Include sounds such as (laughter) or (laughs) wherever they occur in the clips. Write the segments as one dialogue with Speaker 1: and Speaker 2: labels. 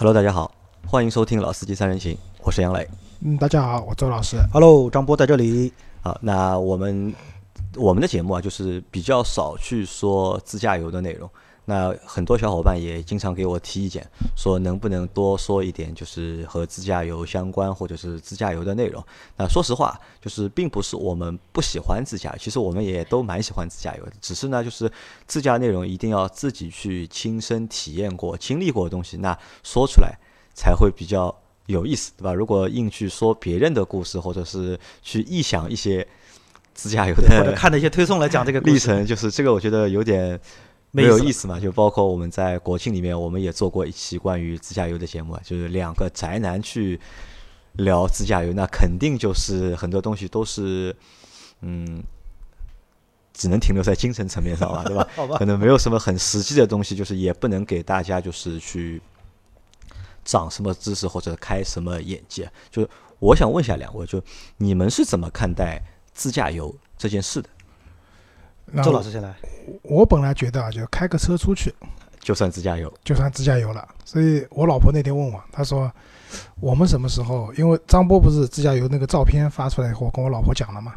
Speaker 1: Hello，大家好，欢迎收听《老司机三人行》，我是杨磊。
Speaker 2: 嗯，大家好，我周老师。
Speaker 3: Hello，张波在这里。
Speaker 1: 好，那我们我们的节目啊，就是比较少去说自驾游的内容。那很多小伙伴也经常给我提意见，说能不能多说一点，就是和自驾游相关或者是自驾游的内容。那说实话，就是并不是我们不喜欢自驾，其实我们也都蛮喜欢自驾游的。只是呢，就是自驾内容一定要自己去亲身体验过、经历过的东西，那说出来才会比较有意思，对吧？如果硬去说别人的故事，或者是去臆想一些自驾游的
Speaker 3: 或者看的一些推送来讲这个
Speaker 1: 历程，就是这个，我觉得有点没有意思嘛。就包括我们在国庆里面，我们也做过一期关于自驾游的节目啊，就是两个宅男去聊自驾游，那肯定就是很多东西都是嗯。只能停留在精神层面上了，对吧？(laughs)
Speaker 3: 好吧
Speaker 1: 可能没有什么很实际的东西，就是也不能给大家就是去长什么知识或者开什么眼界。就是我想问一下两位，就你们是怎么看待自驾游这件事的？
Speaker 2: 那
Speaker 3: 周老师先来。
Speaker 2: 我本来觉得啊，就开个车出去
Speaker 1: 就算自驾游，
Speaker 2: 就算自驾游了。所以我老婆那天问我，她说我们什么时候？因为张波不是自驾游那个照片发出来以后，跟我老婆讲了嘛。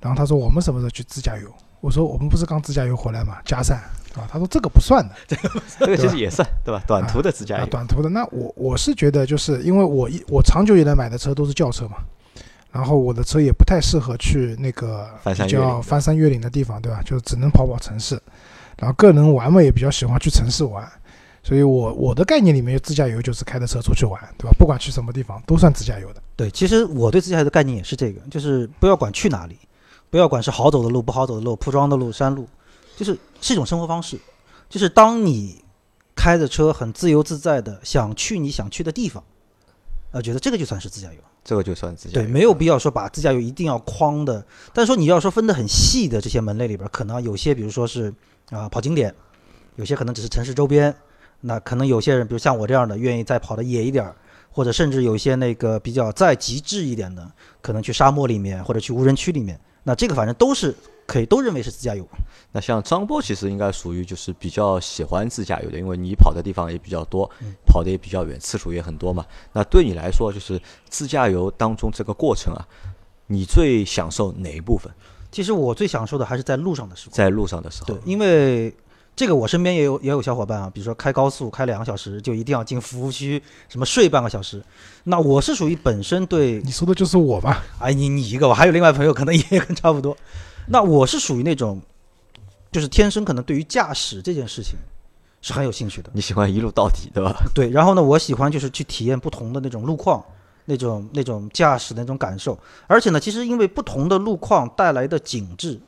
Speaker 2: 然后她说我们什么时候去自驾游？我说我们不是刚自驾游回来嘛，加善，对吧？她说这个不算的，
Speaker 1: 这个其实也算对吧？短途的自驾
Speaker 2: 啊
Speaker 1: 游，，
Speaker 2: 短途的。那我我是觉得，就是因为我一我长久以来买的车都是轿车嘛，然后我的车也不太适合去那个比
Speaker 1: 翻山越岭的
Speaker 2: 较翻山越岭的地方，对吧？就只能跑跑城市。然后个人玩嘛，也比较喜欢去城市玩，所以我我的概念里面，自驾游就是开着车出去玩，对吧？不管去什么地方都算自驾游的。
Speaker 3: 对，其实我对自驾游的概念也是这个，就是不要管去哪里，不要管是好走的路、不好走的路、铺装的路、山路，就是是一种生活方式。就是当你开着车很自由自在的想去你想去的地方，呃，觉得这个就算是自驾游。
Speaker 1: 这个就算自驾
Speaker 3: 对，没有必要说把自驾游一定要框的。但是说你要说分得很细的这些门类里边，可能有些比如说是啊、跑景点，有些可能只是城市周边，那可能有些人比如像我这样的，愿意再跑的野一点儿，或者甚至有一些那个比较再极致一点的，可能去沙漠里面或者去无人区里面，那这个反正都是可以都认为是自驾游。
Speaker 1: 那像张波其实应该属于就是比较喜欢自驾游的，因为你跑的地方也比较多，
Speaker 3: 嗯
Speaker 1: 跑的也比较远，次数也很多嘛。那对你来说，就是自驾游当中这个过程啊，你最享受哪一部分？
Speaker 3: 其实我最享受的还是在路上的时候。
Speaker 1: 在路上的时候
Speaker 3: 对，，因为这个我身边也有也有小伙伴啊，比如说开高速开两个小时就一定要进服务区，什么睡半个小时。那我是属于本身对，
Speaker 2: 你说的就是我吧？
Speaker 3: 哎你你一个，我还有另外朋友可能也跟差不多。那我是属于那种，就是天生可能对于驾驶这件事情是很有兴趣的。
Speaker 1: 你喜欢一路到底，对吧？
Speaker 3: 对，然后呢，我喜欢就是去体验不同的那种路况，那种那种驾驶的那种感受。而且呢，其实因为不同的路况带来的景致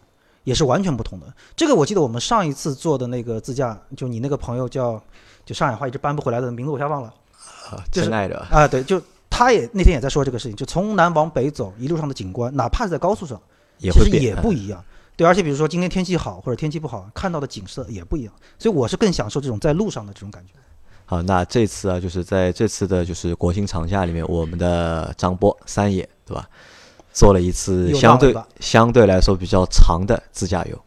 Speaker 3: 也是完全不同的。这个我记得我们上一次做的那个自驾，就你那个朋友叫就上海话一直搬不回来的名字我一下忘了
Speaker 1: 啊，
Speaker 3: 就是
Speaker 1: 真爱的，
Speaker 3: 啊，对，就他也那天也在说这个事情，就从南往北走一路上的景观，哪怕是在高速上，其实也不一样。对，而且比如说今天天气好或者天气不好，看到的景色也不一样。所以我是更享受这种在路上的这种感觉。
Speaker 1: 好，那这次啊，就是在这次的就是国庆长假里面，我们的张波三爷，对吧？做了一次相对相对来说比较长的自驾游，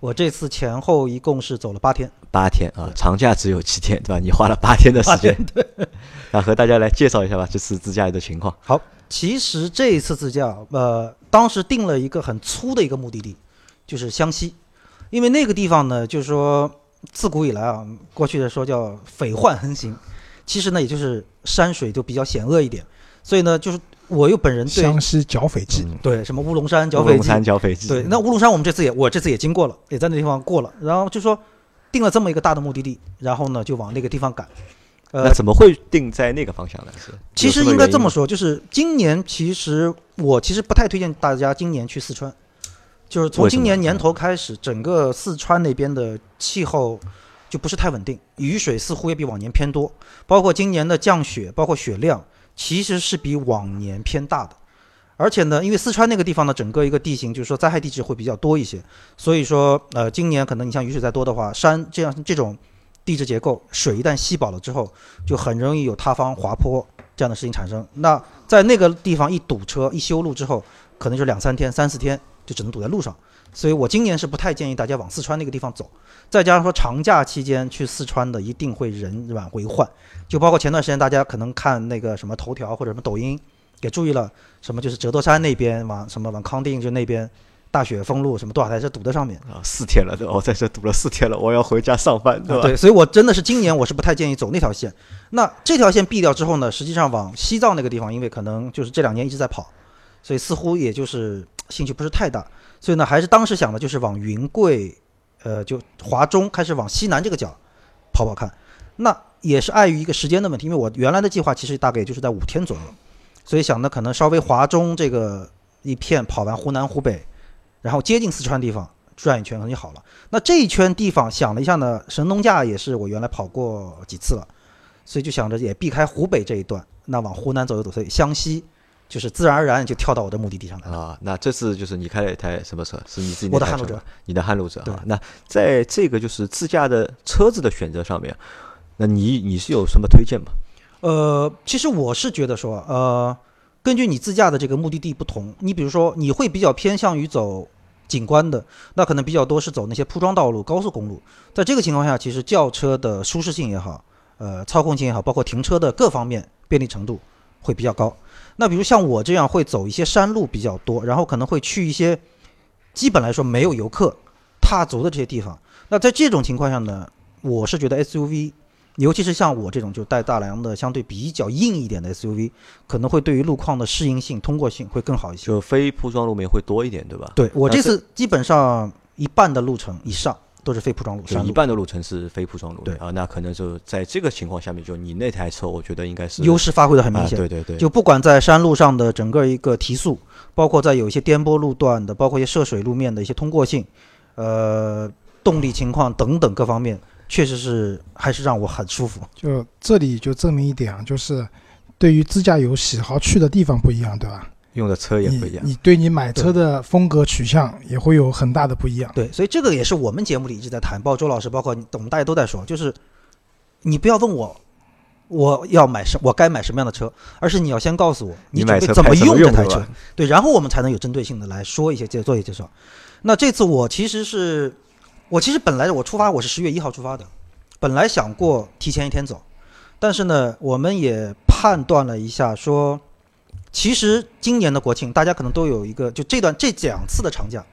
Speaker 3: 我这次前后一共是走了八天，
Speaker 1: 八天啊，长假只有七天，对吧？你花了八天的时间，(laughs) 那和大家来介绍一下吧，这次自驾游的情况。
Speaker 3: 好，其实这一次自驾，呃，当时定了一个很粗的一个目的地，就是湘西，因为那个地方呢，就是说自古以来啊，过去的说叫匪患横行，其实呢，也就是山水就比较险恶一点，所以呢，就是我又本人对
Speaker 2: 湘西剿匪记，
Speaker 1: 嗯。
Speaker 3: 对什么乌龙山剿
Speaker 1: 乌龙
Speaker 3: 匪记，
Speaker 1: 山剿匪记，
Speaker 3: 对，那乌龙山我们这次也我这次也经过了，也在那地方过了，然后就说定了这么一个大的目的地，然后呢就往那个地方赶，呃
Speaker 1: 那，怎么会定在那个方向呢？是
Speaker 3: 其实应该这么
Speaker 1: 说，
Speaker 3: 就是今年其实我其实不太推荐大家今年去四川，就是从今年年头开始，整个四川那边的气候就不是太稳定，雨水似乎也比往年偏多，包括今年的降雪，包括雪量，其实是比往年偏大的。而且呢，因为四川那个地方呢，整个一个地形就是说灾害地质会比较多一些，所以说呃，今年可能你像雨水再多的话，山这样这种地质结构，水一旦吸饱了之后，就很容易有塌方、滑坡这样的事情产生。那在那个地方一堵车、一修路之后，可能就两三天、三四天就只能堵在路上。所以我今年是不太建议大家往四川那个地方走。再加上说长假期间去四川的一定会人满为患，就包括前段时间大家可能看那个什么头条或者什么抖音，也注意了什么就是折多山那边往什么往康定就那边大雪封路什么多少台车堵在上面。
Speaker 1: 啊，四天了，对吧？我在这堵了四天了，我要回家上班，对吧？
Speaker 3: 对，所以我真的是今年我是不太建议走那条线。那这条线避掉之后呢，实际上往西藏那个地方，因为可能就是这两年一直在跑，所以似乎也就是兴趣不是太大。所以呢，还是当时想的就是往云贵，呃，就华中开始往西南这个角跑跑看。那也是碍于一个时间的问题，因为我原来的计划其实大概也就是在五天左右，所以想的可能稍微华中这个一片跑完湖南湖北，然后接近四川地方转一圈可能就好了。那这一圈地方想了一下呢，神农架也是我原来跑过几次了，所以就想着也避开湖北这一段，那往湖南走一走，所以湘西就是自然而然就跳到我的目的地上来了。
Speaker 1: 啊，那这次就是你开了一台什么车？是你自己
Speaker 3: 我的撼路者
Speaker 1: 你的撼路者
Speaker 3: 对
Speaker 1: 啊。那在这个就是自驾的车子的选择上面，那你你是有什么推荐吗？
Speaker 3: 呃，其实我是觉得说，呃，根据你自驾的这个目的地不同，你比如说你会比较偏向于走景观的，那可能比较多是走那些铺装道路、高速公路。在这个情况下，其实轿车的舒适性也好，呃，操控性也好，包括停车的各方面便利程度会比较高。那比如像我这样会走一些山路比较多，然后可能会去一些基本来说没有游客踏足的这些地方。那在这种情况下呢，我是觉得 SUV 尤其是像我这种就带大梁的相对比较硬一点的 SUV，可能会对于路况的适应性、通过性会更好一些。
Speaker 1: 就非铺装路面会多一点，对吧？
Speaker 3: 对我这次基本上一半的路程以上都是非铺装路，
Speaker 1: 就一。半的路程是非铺装路
Speaker 3: 对
Speaker 1: 啊，那可能就在这个情况下面，就你那台车，我觉得应该是
Speaker 3: 优势发挥的很明
Speaker 1: 啊，
Speaker 3: 显。
Speaker 1: 对对对，
Speaker 3: 就不管在山路上的整个一个提速，包括在有一些颠簸路段的，包括一些涉水路面的一些通过性，呃，动力情况等等各方面，确实是还是让我很舒服。
Speaker 2: 就这里就证明一点啊，就是对于自驾游喜好去的地方不一样，对吧？
Speaker 1: 用的车也不一样。
Speaker 2: 你你对你买车的风格取向也会有很大的不一样。
Speaker 3: 对，所以这个也是我们节目里一直在谈，包括周老师，包括我们大家都在说，就是你不要问我我要买什，我该买什么样的车，而是你要先告诉我
Speaker 1: 你
Speaker 3: 准备怎
Speaker 1: 么
Speaker 3: 用这台车
Speaker 1: 对
Speaker 3: 然后我们才能有针对性的来说一些介做一些介绍。那这次我其实是，我其实本来我出发我是十月一号出发的，本来想过提前一天走，但是呢，我们也判断了一下说。其实今年的国庆，大家可能都有一个，就这段这两次的长假，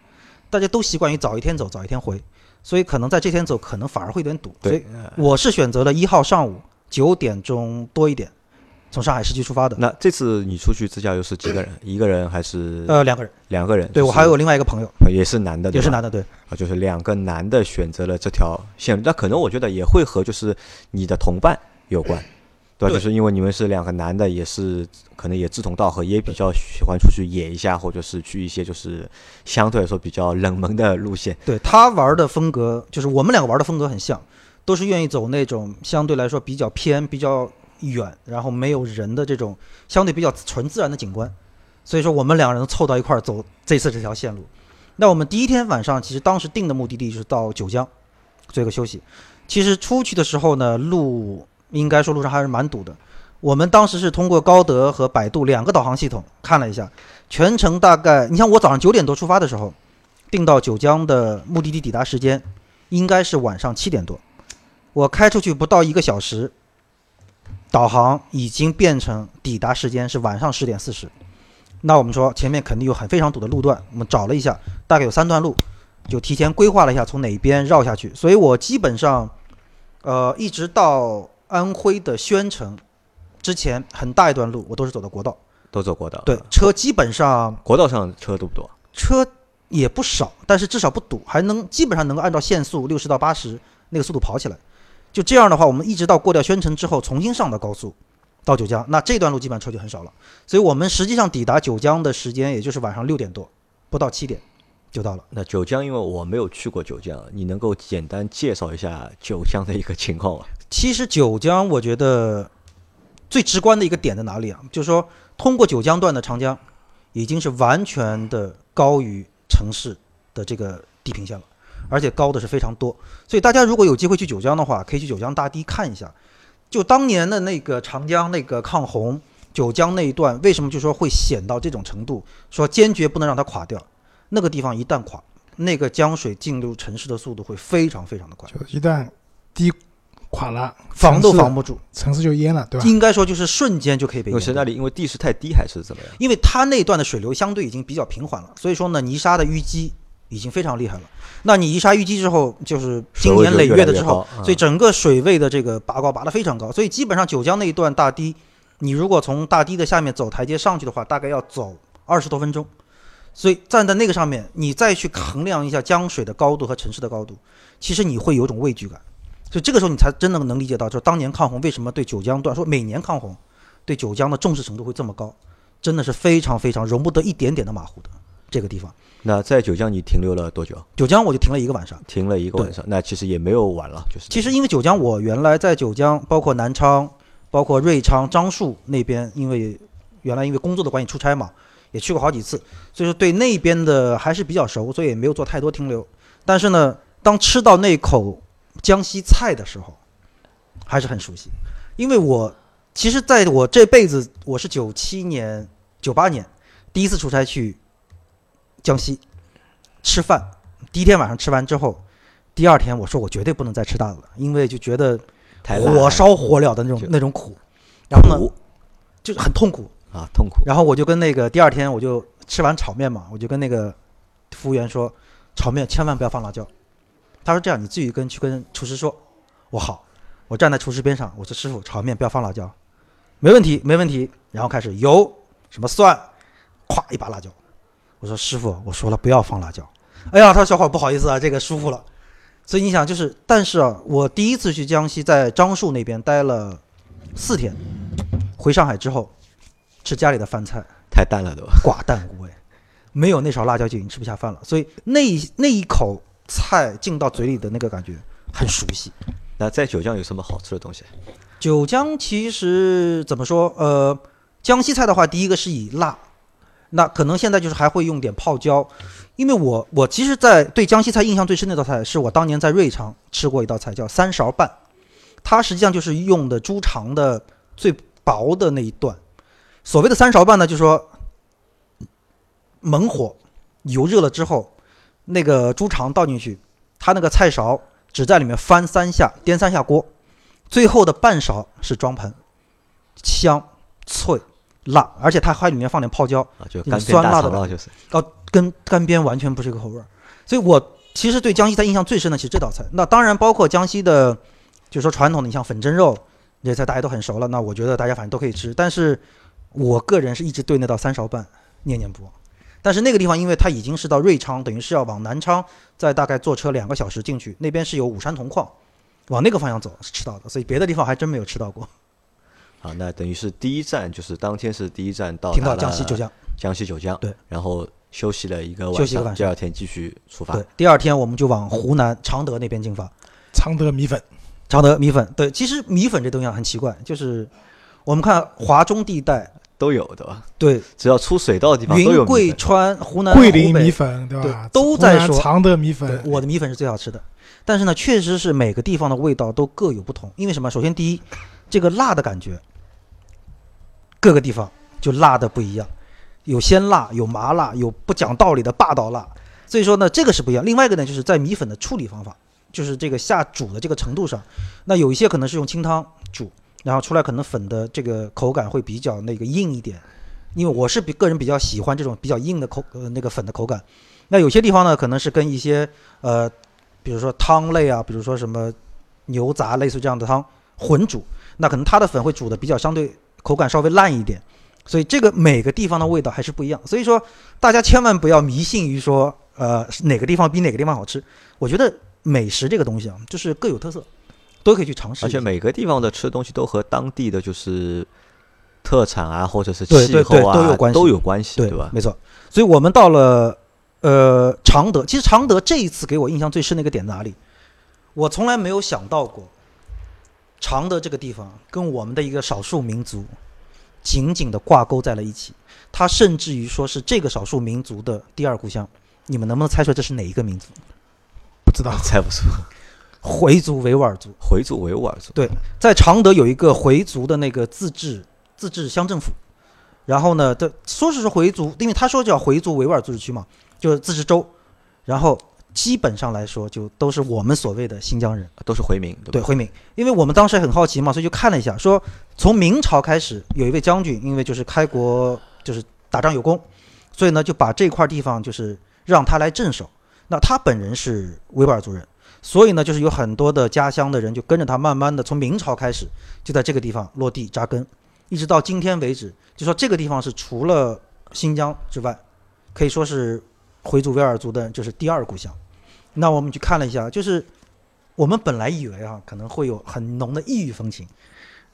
Speaker 3: 大家都习惯于早一天走，早一天回，所以可能在这天走，可能反而会有点堵。所以我是选择了一号上午九点钟多一点，从上海市区出发的。
Speaker 1: 那这次你出去自驾游是几个人？(coughs) 一个人还是
Speaker 3: 呃，两个人，
Speaker 1: 两个人？就是
Speaker 3: 对我还有另外一个朋友，
Speaker 1: 也是男的，
Speaker 3: 也是男的，对，
Speaker 1: 啊，就是两个男的选择了这条线路，那可能我觉得也会和就是你的同伴有关，对就是因为你们是两个男的，也是可能也志同道合，也比较喜欢出去野一下，或者是去一些就是相对来说比较冷门的路线。
Speaker 3: 对他玩的风格，就是我们两个玩的风格很像，都是愿意走那种相对来说比较偏、比较远，然后没有人的这种相对比较纯自然的景观。所以说，我们两个人凑到一块儿走这次这条线路。那我们第一天晚上，其实当时定的目的地就是到九江做一个休息。其实出去的时候呢，路应该说路上还是蛮堵的。我们当时是通过高德和百度两个导航系统看了一下，全程大概，你像我早上九点多出发的时候，定到九江的目的地抵达时间应该是晚上七点多，我开出去不到一个小时，导航已经变成抵达时间是晚上十点四十。那我们说前面肯定有很非常堵的路段，我们找了一下，大概有三段路，就提前规划了一下从哪边绕下去。所以我基本上，呃，一直到安徽的宣城之前很大一段路我都是走的国道，
Speaker 1: 都走国道，
Speaker 3: 对，车基本上
Speaker 1: 国道上车多不多？
Speaker 3: 车也不少，但是至少不堵，还能基本上能够按照限速六十到八十那个速度跑起来。就这样的话，我们一直到过掉宣城之后，重新上的高速到九江，那这段路基本上车就很少了。所以我们实际上抵达九江的时间也就是晚上六点多，不到七点就到了。
Speaker 1: 那九江，因为我没有去过九江，你能够简单介绍一下九江的一个情况吗？
Speaker 3: 其实九江，我觉得最直观的一个点在哪里啊？就是说，通过九江段的长江，已经是完全的高于城市的这个地平线了，而且高的是非常多。所以大家如果有机会去九江的话，可以去九江大堤看一下。就当年的那个长江那个抗洪，九江那一段为什么就说会险到这种程度？说坚决不能让它垮掉。那个地方一旦垮，那个江水进入城市的速度会非常非常的快，
Speaker 2: 就一旦堤垮了，
Speaker 3: 防都防不住。
Speaker 2: 城市就淹了，对吧？
Speaker 3: 应该说就是瞬间就可以被淹掉。
Speaker 1: 因为是那里因为地势太低还是怎么样？
Speaker 3: 因为它那段的水流相对已经比较平缓了，所以说呢，泥沙的淤积已经非常厉害了。那你泥沙淤积之后，就是经年累月的之后，
Speaker 1: 嗯
Speaker 3: 所以整个水位的这个拔高拔得非常高，所以基本上九江那一段大堤，你如果从大堤的下面走台阶上去的话，大概要走二十多分钟。所以站在那个上面，你再去衡量一下江水的高度和城市的高度，其实你会有种畏惧感。所以这个时候你才真的能理解到，就是当年抗洪为什么对九江段说每年抗洪对九江的重视程度会这么高，真的是非常非常容不得一点点的马虎的这个地方。
Speaker 1: 那在九江你停留了多久？
Speaker 3: 九江我就停了一个晚上。
Speaker 1: 停了一个晚上，那其实也没有晚了，就是
Speaker 3: 其实因为九江，我原来在九江，包括南昌、包括瑞昌、樟树那边，因为原来因为工作的关系出差嘛，也去过好几次，所以说对那边的还是比较熟，所以也没有做太多停留。但是呢，当吃到那口江西菜的时候，还是很熟悉，因为我其实在我这辈子，我是九七年、九八年第一次出差去江西吃饭，第一天晚上吃完之后。第二天我说我绝对不能再吃辣的了，因为就觉得火烧火燎的那种那种苦，然后呢就是很痛苦。
Speaker 1: 啊，痛苦。
Speaker 3: 然后我就跟那个第二天我就吃完炒面嘛，我就跟那个服务员说，炒面千万不要放辣椒。他说这样你自己跟去跟厨师说。我好，我站在厨师边上，我说师傅炒面不要放辣椒，没问题没问题。然后开始油什么蒜，咵一把辣椒。我说师傅，我说了不要放辣椒。哎呀，他说小伙不好意思啊，这个舒服了。所以你想就是，但是啊，我第一次去江西，在樟树那边待了四天，回上海之后，吃家里的饭菜，
Speaker 1: 太淡了，对吧？
Speaker 3: 寡淡无味，没有那勺辣椒就已经吃不下饭了。所以那一那一口菜进到嘴里的那个感觉很熟悉。
Speaker 1: 那在九江有什么好吃的东西？
Speaker 3: 九江其实怎么说？呃，江西菜的话，第一个是以辣，那可能现在就是还会用点泡椒，因为我我其实，在对江西菜印象最深的一道菜，是我当年在瑞昌吃过一道菜，叫三勺半，它实际上就是用的猪肠的最薄的那一段。所谓的三勺半呢，就是说猛火油热了之后，那个猪肠倒进去，它那个菜勺只在里面翻三下，颠三下锅。最后的半勺是装盆，香脆辣，而且它还里面放点泡椒，
Speaker 1: 啊，就
Speaker 3: 酸辣的
Speaker 1: 就是
Speaker 3: 跟干煸完全不是一个口味儿。所以我其实对江西菜印象最深的其实这道菜。那当然包括江西的，就是说传统的，你像粉蒸肉这些菜大家都很熟了。那我觉得大家反正都可以吃，但是我个人是一直对那道三勺半念念不忘。但是那个地方，因为它已经是到瑞昌，等于是要往南昌，再大概坐车两个小时进去，那边是有武山铜矿，往那个方向走是吃到的，所以别的地方还真没有吃到过。
Speaker 1: 好，那等于是第一站就是当天是第一站到
Speaker 3: 听到江西九江，
Speaker 1: 江西九江，
Speaker 3: 对，
Speaker 1: 然后休息了一个晚上，
Speaker 3: 休息一个晚上
Speaker 1: 第二天继续出发
Speaker 3: 对，，第二天我们就往湖南常德那边进发。
Speaker 2: 常德米粉，
Speaker 3: 常德米粉，对，其实米粉这东西啊很奇怪，就是我们看华中地带，
Speaker 1: 都有对吧？
Speaker 3: 对，
Speaker 1: 只要出水稻的地方都有
Speaker 3: 云贵川、湖南、
Speaker 2: 桂林米粉，对吧？
Speaker 3: 对都在说
Speaker 2: 常德米粉，
Speaker 3: 我的米粉是最好吃的。但是呢，确实是每个地方的味道都各有不同。因为什么？首先第一，这个辣的感觉，各个地方就辣的不一样，有鲜辣，有麻辣，有不讲道理的霸道辣。所以说呢，这个是不一样。另外一个呢，就是在米粉的处理方法，就是这个下煮的这个程度上，那有一些可能是用清汤煮，然后出来可能粉的这个口感会比较那个硬一点。因为我是比个人比较喜欢这种比较硬的口呃那个粉的口感。那有些地方呢，可能是跟一些呃，比如说汤类啊，比如说什么牛杂类似这样的汤混煮，那可能它的粉会煮的比较相对口感稍微烂一点。所以这个每个地方的味道还是不一样。所以说大家千万不要迷信于说呃哪个地方比哪个地方好吃。我觉得美食这个东西啊，就是各有特色，都可以去尝试。
Speaker 1: 而且每个地方的吃的东西都和当地的就是特产啊，或者是
Speaker 3: 对对对
Speaker 1: 气候啊
Speaker 3: 都有关系
Speaker 1: 都有关系，
Speaker 3: 对
Speaker 1: 吧？
Speaker 3: 没错。所以我们到了呃常德，其实常德这一次给我印象最深的一个点在哪里？我从来没有想到过，常德这个地方跟我们的一个少数民族紧紧的挂钩在了一起。它甚至于说是这个少数民族的第二故乡。你们能不能猜出来这是哪一个民族？
Speaker 2: 不知道 (laughs)
Speaker 1: 猜不出，
Speaker 3: 回族维吾尔族。
Speaker 1: 回族维吾尔族，对
Speaker 3: 在常德有一个回族的那个自治自治乡政府，然后呢，这说是说回族，因为他说叫回族维吾尔自治区嘛，就是自治州。然后基本上来说就都是我们所谓的新疆人。
Speaker 1: 都是回民，对？
Speaker 3: 对回民，因为我们当时很好奇嘛，所以就看了一下，说从明朝开始有一位将军，因为就是开国就是打仗有功，所以呢就把这块地方就是让他来镇守。那他本人是维吾尔族人，所以呢就是有很多的家乡的人就跟着他，慢慢的从明朝开始就在这个地方落地扎根，一直到今天为止，就说这个地方是除了新疆之外，可以说是回族维吾尔族的就是第二故乡。那我们去看了一下，就是我们本来以为啊，可能会有很浓的异域风情。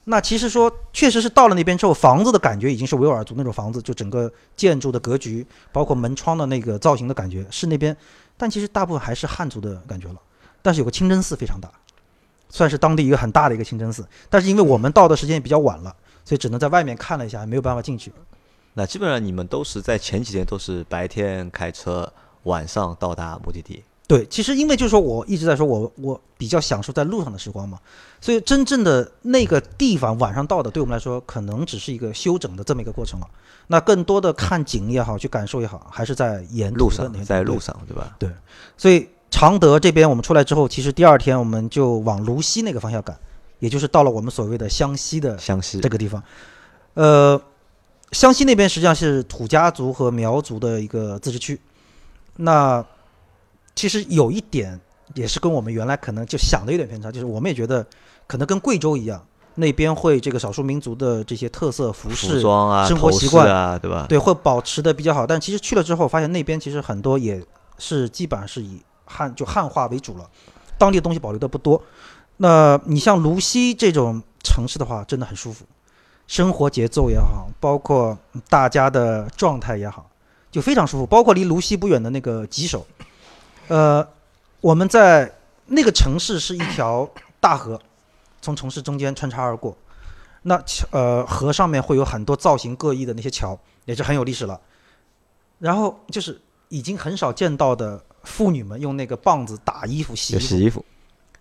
Speaker 3: 那其实说，确实是到了那边之后，房子的感觉已经是维吾尔族那种房子，就整个建筑的格局，包括门窗的那个造型的感觉是那边，但其实大部分还是汉族的感觉了。但是有个清真寺非常大，算是当地一个很大的一个清真寺。但是因为我们到的时间也比较晚了，所以只能在外面看了一下，没有办法进去。
Speaker 1: 那基本上你们都是在前几天都是白天开车，晚上到达目的地。
Speaker 3: 对，其实因为就是说我一直在说我我比较享受在路上的时光嘛，所以真正的那个地方晚上到的，对我们来说可能只是一个休整的这么一个过程了。那更多的看景也好，去感受也好，还是在沿途
Speaker 1: 路上，在路上，对吧？
Speaker 3: 对所以常德这边我们出来之后，其实第二天我们就往泸西那个方向赶，也就是到了我们所谓的湘西的
Speaker 1: 湘西
Speaker 3: 这个地方。呃，湘西那边实际上是土家族和苗族的一个自治区。那其实有一点也是跟我们原来可能就想的有点偏差，就是我们也觉得可能跟贵州一样，那边会这个少数民族的这些特色服
Speaker 1: 服
Speaker 3: 饰，
Speaker 1: 装啊，
Speaker 3: 生活习惯
Speaker 1: 啊，对吧？
Speaker 3: 对，会保持的比较好。但其实去了之后，发现那边其实很多也是基本上是以汉就汉化为主了，当地东西保留的不多。那你像泸西这种城市的话，真的很舒服，生活节奏也好，包括大家的状态也好，就非常舒服。包括离泸西不远的那个吉首，呃，我们在那个城市是一条大河，从城市中间穿插而过。那桥呃河上面会有很多造型各异的那些桥，也是很有历史了。然后就是已经很少见到的妇女们用那个棒子打衣服、洗衣服，
Speaker 1: 洗衣服，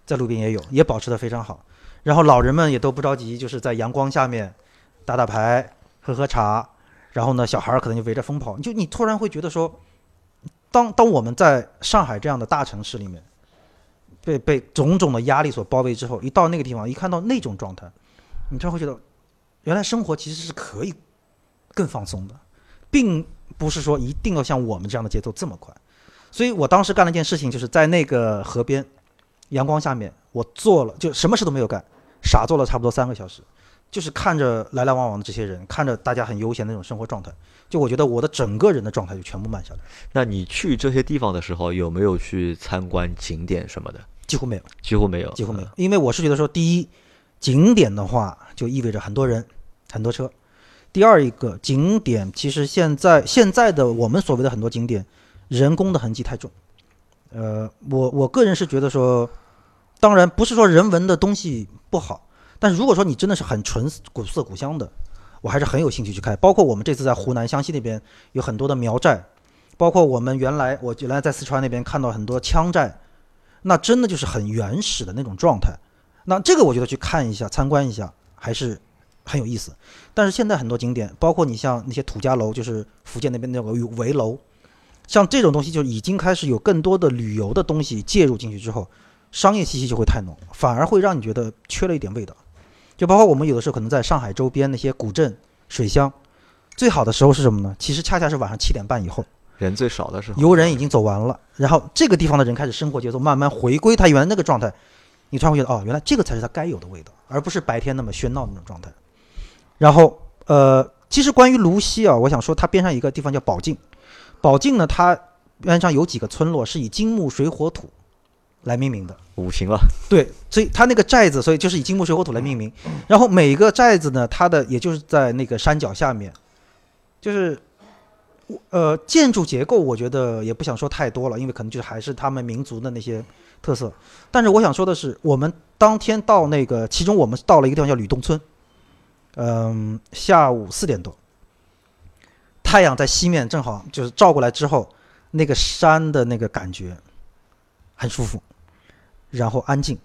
Speaker 3: 在路边也有，也保持的非常好。然后老人们也都不着急，就是在阳光下面打打牌、喝喝茶，然后呢，小孩儿可能就围着风跑。就你突然会觉得说，当当我们在上海这样的大城市里面，被被种种的压力所包围之后，一到那个地方，一看到那种状态，你突然会觉得，原来生活其实是可以更放松的，并不是说一定要像我们这样的节奏这么快。所以我当时干了一件事情，就是在那个河边，阳光下面，我做了就什么事都没有干，傻坐了差不多三个小时，就是看着来来往往的这些人，看着大家很悠闲的那种生活状态，就我觉得我的整个人的状态就全部慢下来，
Speaker 1: 那你去这些地方的时候，有没有去参观景点什么的？
Speaker 3: 几乎没有。
Speaker 1: 几乎没有，
Speaker 3: 几乎没有，因为我是觉得说，第一，景点的话就意味着很多人、很多车；第二一个景点，其实现在现在的我们所谓的很多景点，人工的痕迹太重。呃，我我个人是觉得说，当然不是说人文的东西不好，但是如果说你真的是很纯古色古香的，我还是很有兴趣去看。包括我们这次在湖南湘西那边有很多的苗寨，包括我们原来我原来在四川那边看到很多羌寨，那真的就是很原始的那种状态。那这个我觉得去看一下、参观一下还是很有意思。但是现在很多景点，包括你像那些土家楼，就是福建那边那个围楼，像这种东西就已经开始有更多的旅游的东西介入进去之后，商业气息就会太浓，反而会让你觉得缺了一点味道。就包括我们有的时候可能在上海周边那些古镇、水乡，最好的时候是什么呢？其实恰恰是晚上七点半以后。
Speaker 1: 人最少的时候，
Speaker 3: 游人已经走完了，然后这个地方的人开始生活节奏慢慢回归他原来那个状态，你突然会觉得哦，原来这个才是他该有的味道，而不是白天那么喧闹的那种状态。然后呃，其实关于泸西啊，我想说它边上一个地方叫宝镜，宝镜呢，它边上有几个村落是以金木水火土来命名的。
Speaker 1: 五行了，
Speaker 3: 对，所以它那个寨子，所以就是以金木水火土来命名。然后每个寨子呢，它的也就是在那个山脚下面，就是呃建筑结构，我觉得也不想说太多了，因为可能就是还是他们民族的那些特色。但是我想说的是，我们当天到那个，其中我们到了一个地方叫吕洞村，嗯，下午四点多，太阳在西面正好就是照过来之后，那个山的那个感觉很舒服。然后安静，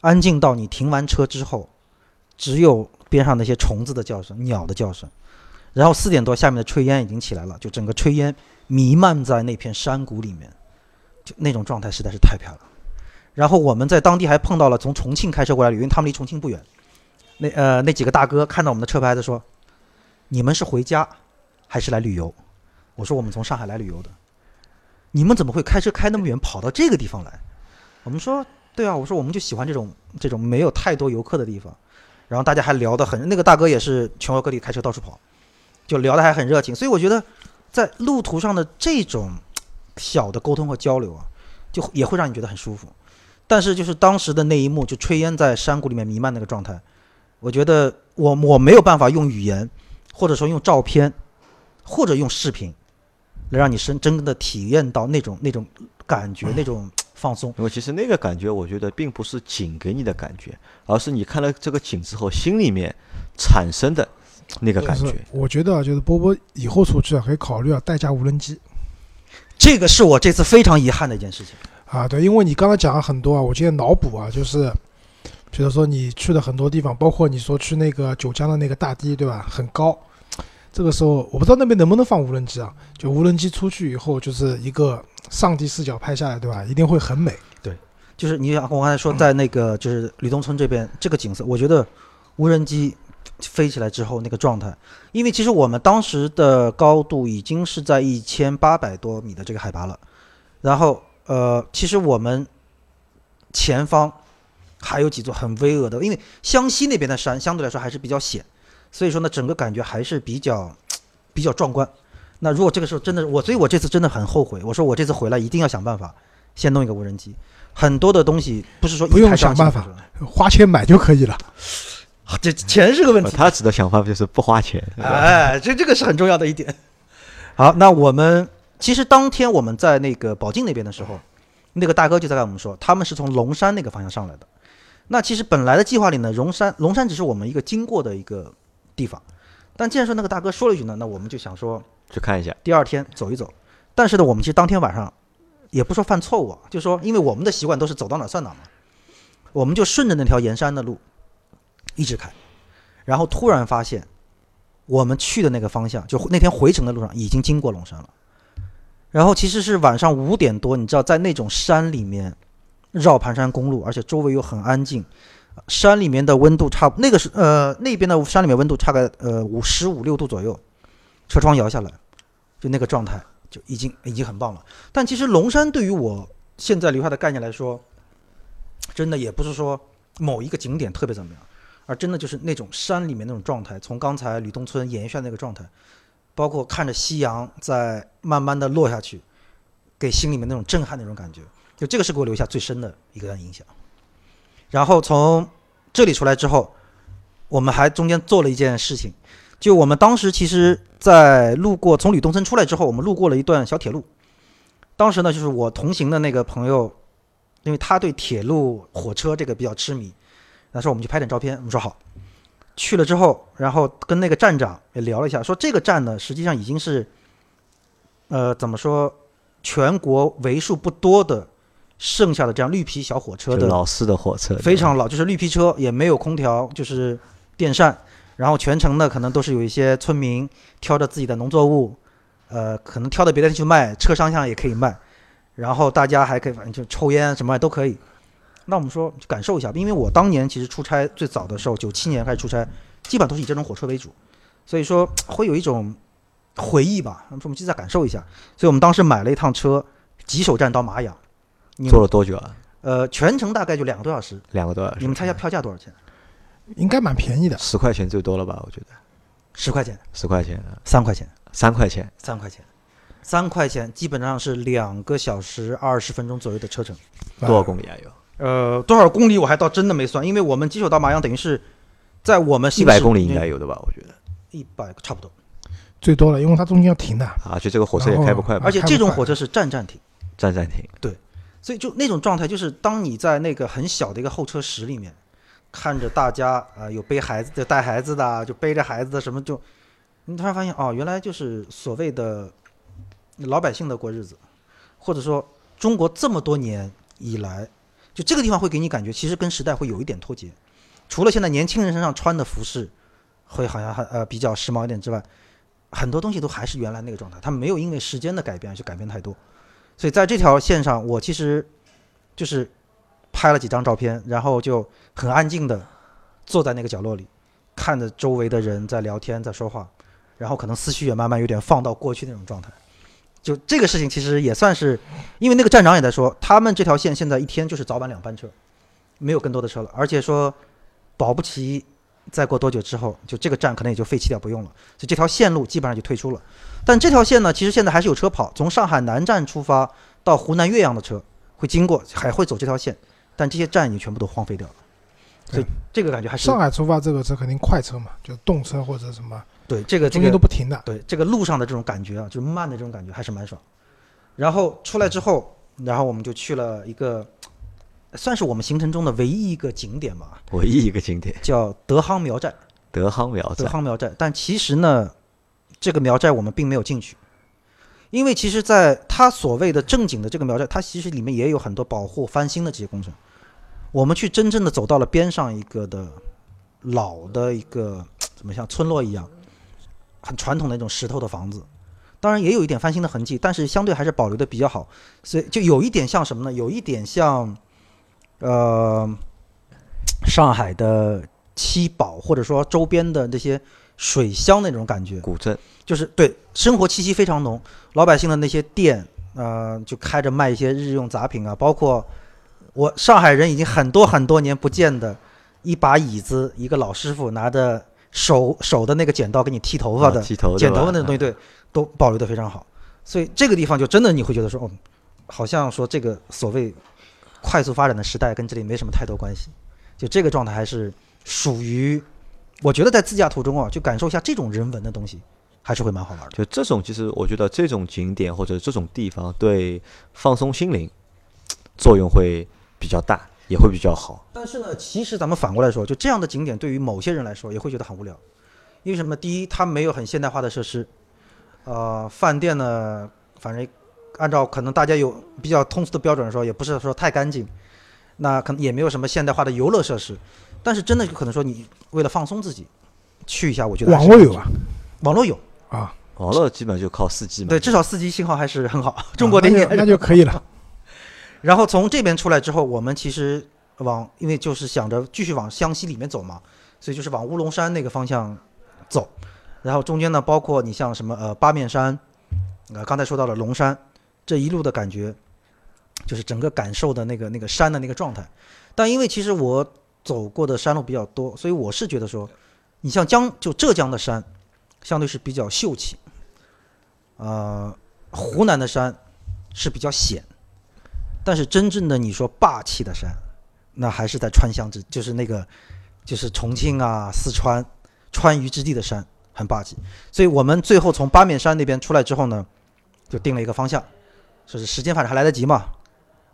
Speaker 3: 安静到你停完车之后，只有边上那些虫子的叫声、鸟的叫声。然后四点多，下面的炊烟已经起来了，就整个炊烟弥漫在那片山谷里面，就那种状态实在是太漂亮。然后我们在当地还碰到了从重庆开车过来的，因为他们离重庆不远。那呃那几个大哥看到我们的车牌子说：“你们是回家还是来旅游？”我说：“我们从上海来旅游的。”你们怎么会开车开那么远跑到这个地方来？我们说：“对啊，我说我们就喜欢这种这种没有太多游客的地方。”然后大家还聊得很，那个大哥也是全国各地开车到处跑，就聊得还很热情。所以我觉得在路途上的这种小的沟通和交流啊，就也会让你觉得很舒服。但是就是当时的那一幕，就炊烟在山谷里面弥漫那个状态，我觉得我我没有办法用语言，或者说用照片，或者用视频，来让你真真的体验到那种那种感觉，那种放松。
Speaker 1: 因为其实那个感觉，我觉得并不是景给你的感觉，而是你看了这个景之后，心里面产生的那个感觉。
Speaker 2: 我觉得啊，就是波波以后出去啊，可以考虑啊带架无人机
Speaker 3: 这个是我这次非常遗憾的一件事情。
Speaker 2: 啊，对，因为你刚才讲了很多啊，我今天脑补啊，就是比如说你去的很多地方，包括你说去那个九江的那个大堤，对吧？很高，这个时候我不知道那边能不能放无人机啊，就无人机出去以后，就是一个上帝视角拍下来，对吧？一定会很美。
Speaker 3: 对就是你想，我刚才说在那个就是吕洞村这边这个景色，我觉得无人机飞起来之后那个状态，因为其实我们当时的高度已经是在一千八百多米的这个海拔了，然后呃，其实我们前方还有几座很巍峨的，因为湘西那边的山相对来说还是比较险，所以说呢，整个感觉还是比较 (tsk) 比较壮观。那如果这个时候真的我，所以我这次真的很后悔，我说我这次回来一定要想办法先弄一个无人机。很多的东西不是说一
Speaker 2: 不用想办法花钱买就可以了。
Speaker 3: 啊这钱是个问题。
Speaker 1: 呃他指的想法就是不花钱，
Speaker 3: 哎，这这个是很重要的一点。好，那我们其实当天我们在那个宝鸡那边的时候，那个大哥就在跟我们说，他们是从龙山那个方向上来的。那其实本来的计划里呢，龙山龙山只是我们一个经过的一个地方，但既然说那个大哥说了一句呢，那我们就想说
Speaker 1: 去看一下。
Speaker 3: 第二天走一走。但是呢，我们其实当天晚上也不说犯错误啊，就说因为我们的习惯都是走到哪儿算哪儿嘛，我们就顺着那条沿山的路一直开，然后突然发现我们去的那个方向，就那天回程的路上已经经过龙山了。然后其实是晚上五点多，你知道在那种山里面绕盘山公路，而且周围又很安静，山里面的温度差那个是呃那边的山里面温度差个呃五十五六度左右，车窗摇下来，就那个状态就已经已经很棒了。但其实龙山对于我现在留下的概念来说，真的也不是说某一个景点特别怎么样，而真的就是那种山里面那种状态，从刚才吕东村延续的那个状态，包括看着夕阳在慢慢的落下去，给心里面那种震撼那种感觉，就这个是给我留下最深的一个影响。然后从这里出来之后，我们还中间做了一件事情，就我们当时其实，在路过从吕东村出来之后，我们路过了一段小铁路。当时呢，就是我同行的那个朋友，因为他对铁路、火车这个比较痴迷，他说我们去拍点照片。我们说好。去了之后，然后跟那个站长也聊了一下，说这个站呢，实际上已经是，呃，怎么说，全国为数不多的剩下的这样绿皮小火车的
Speaker 1: 老式的火车，
Speaker 3: 非常老，就是绿皮车，也没有空调，就是电扇，然后全程呢可能都是有一些村民挑着自己的农作物，呃，可能挑到别的地方去卖，车商上也可以卖，然后大家还可以反正就抽烟什么都可以。那我们说感受一下，因为我当年其实出差最早的时候，九七年开始出差，基本上都是以这种火车为主，所以说会有一种回忆吧。我们说我们就再感受一下，所以我们当时买了一趟车，吉首站到麻阳，你们
Speaker 1: 坐了多久啊？
Speaker 3: 呃全程大概就两个多小时。
Speaker 1: 两个多小时。
Speaker 3: 你们猜一下票价多少钱？
Speaker 2: 应该蛮便宜的。
Speaker 1: 十块钱最多了吧？我觉得
Speaker 3: 十块钱，
Speaker 1: 十块钱，
Speaker 3: 三块钱，
Speaker 1: 三块钱。
Speaker 3: 三块钱，三块钱，基本上是两个小时二十分钟左右的车程。
Speaker 1: 多少公里啊？有
Speaker 3: 呃，多少公里我还倒真的没算，因为我们吉首到麻阳等于是在我们
Speaker 1: 一百公里应该有的吧？我觉得。
Speaker 3: 一百差不多。
Speaker 2: 最多了，因为它中间要停的。
Speaker 1: 而且这个火车也开不快嘛
Speaker 3: 而，且这种火车是站站停，
Speaker 1: 站站停。
Speaker 3: 所以就那种状态，就是当你在那个很小的一个候车室里面，看着大家啊、呃有背孩子的、带孩子的，就背着孩子的什么就，你突然发现哦，原来就是所谓的老百姓的过日子，或者说中国这么多年以来，就这个地方会给你感觉，其实跟时代会有一点脱节。除了现在年轻人身上穿的服饰会好像还呃比较时髦一点之外，很多东西都还是原来那个状态，他们没有因为时间的改变而去改变太多。所以在这条线上，我其实就是拍了几张照片，然后就很安静的坐在那个角落里，看着周围的人在聊天，在说话，然后可能思绪也慢慢有点放到过去那种状态。就这个事情其实也算是，因为那个站长也在说，他们这条线现在一天就是早晚两班车，没有更多的车了，而且说保不齐再过多久之后，就这个站可能也就废弃掉不用了，所以这条线路基本上就退出了。但这条线呢，其实现在还是有车跑，从上海南站出发到湖南岳阳的车会经过，还会走这条线，但这些站已经全部都荒废掉了。所以这个感觉还是
Speaker 2: 上海出发这个车肯定快车嘛，就动车或者什么，
Speaker 3: 对这个
Speaker 2: 中间都不停的。
Speaker 3: 对这个路上的这种感觉啊，就是慢的这种感觉还是蛮爽。然后出来之后，然后我们就去了一个，算是我们行程中的唯一一个景点吧，
Speaker 1: 唯一一个景点。
Speaker 3: 叫德夯苗寨。
Speaker 1: 德夯苗寨。
Speaker 3: 德，夯苗寨，但其实呢，这个苗寨我们并没有进去，因为其实在它所谓的正经的这个苗寨，它其实里面也有很多保护翻新的这些工程。我们去真正的走到了边上一个的老的一个怎么像村落一样，很传统的那种石头的房子，当然也有一点翻新的痕迹，但是相对还是保留的比较好，所以就有一点像什么呢？有一点像，呃，上海的七宝，或者说周边的那些水乡那种感觉，
Speaker 1: 古镇，
Speaker 3: 就是对生活气息非常浓，老百姓的那些店，呃，就开着卖一些日用杂品啊，包括我上海人已经很多很多年不见的一把椅子，一个老师傅拿着手手的那个剪刀给你剃头发的，
Speaker 1: 啊剃头
Speaker 3: 剪头发那种东西，对，都保留的非常好。所以这个地方就真的你会觉得说，哦，好像说这个所谓快速发展的时代跟这里没什么太多关系，就这个状态还是属于，我觉得在自驾途中啊，就感受一下这种人文的东西，还是会蛮好玩的。
Speaker 1: 就这种，其实我觉得这种景点或者这种地方对放松心灵作用会比较大，也会比较好。
Speaker 3: 但是呢，其实咱们反过来说，就这样的景点对于某些人来说也会觉得很无聊，因为什么？第一，它没有很现代化的设施，呃，饭店呢，反正按照可能大家有比较通俗的标准来说，也不是说太干净，那可能也没有什么现代化的游乐设施。但是真的有可能说，你为了放松自己，去一下，我觉得
Speaker 2: 网络有啊
Speaker 3: 网络有，
Speaker 2: 啊，
Speaker 1: 网络基本上就靠四 G 嘛。
Speaker 3: 对，至少四 G 信号还是很好，中国电信
Speaker 2: 啊那 (laughs) 那就可以了。
Speaker 3: 然后从这边出来之后，我们其实往，因为就是想着继续往湘西里面走嘛，所以就是往乌龙山那个方向走。然后中间呢，包括你像什么呃八面山，呃刚才说到了龙山，这一路的感觉，就是整个感受的那个那个山的那个状态。但因为其实我走过的山路比较多，所以我是觉得说，你像江就浙江的山，相对是比较秀气，呃，湖南的山是比较险。但是真正的你说霸气的山，那还是在川湘之，就是那个，就是重庆啊、四川川渝之地的山很霸气。所以我们最后从八面山那边出来之后呢，就定了一个方向，说是时间反正还来得及嘛。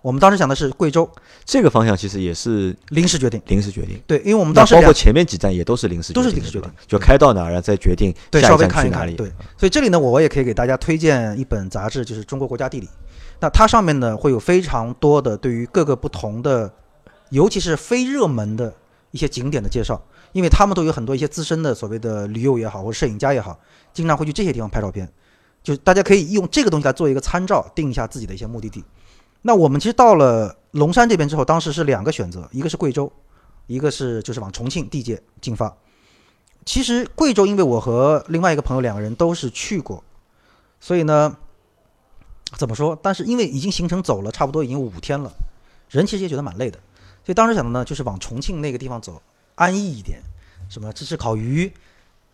Speaker 3: 我们当时想的是贵州，
Speaker 1: 这个方向其实也是
Speaker 3: 临时决定。
Speaker 1: 临时决定。
Speaker 3: 对，因为我们当时
Speaker 1: 包括前面几站也都是临时
Speaker 3: 都是临时决定
Speaker 1: 就开到哪儿，然后再决定
Speaker 3: 对
Speaker 1: 下一
Speaker 3: 稍微看一看，
Speaker 1: 站去哪里。
Speaker 3: 对，所以这里呢，我也可以给大家推荐一本杂志，就是《中国国家地理》。那它上面呢会有非常多的对于各个不同的，尤其是非热门的一些景点的介绍，因为他们都有很多一些资深的所谓的驴友也好，或者摄影家也好，经常会去这些地方拍照片，就是大家可以用这个东西来做一个参照，定一下自己的一些目的地。那我们其实到了龙山这边之后，当时是两个选择，一个是贵州，一个是就是往重庆地界进发。其实贵州，因为我和另外一个朋友两个人都是去过，所以呢，怎么说？但是因为已经行程走了，差不多已经五天了，人其实也觉得蛮累的，所以当时想的呢，就是往重庆那个地方走，安逸一点，什么吃吃烤鱼。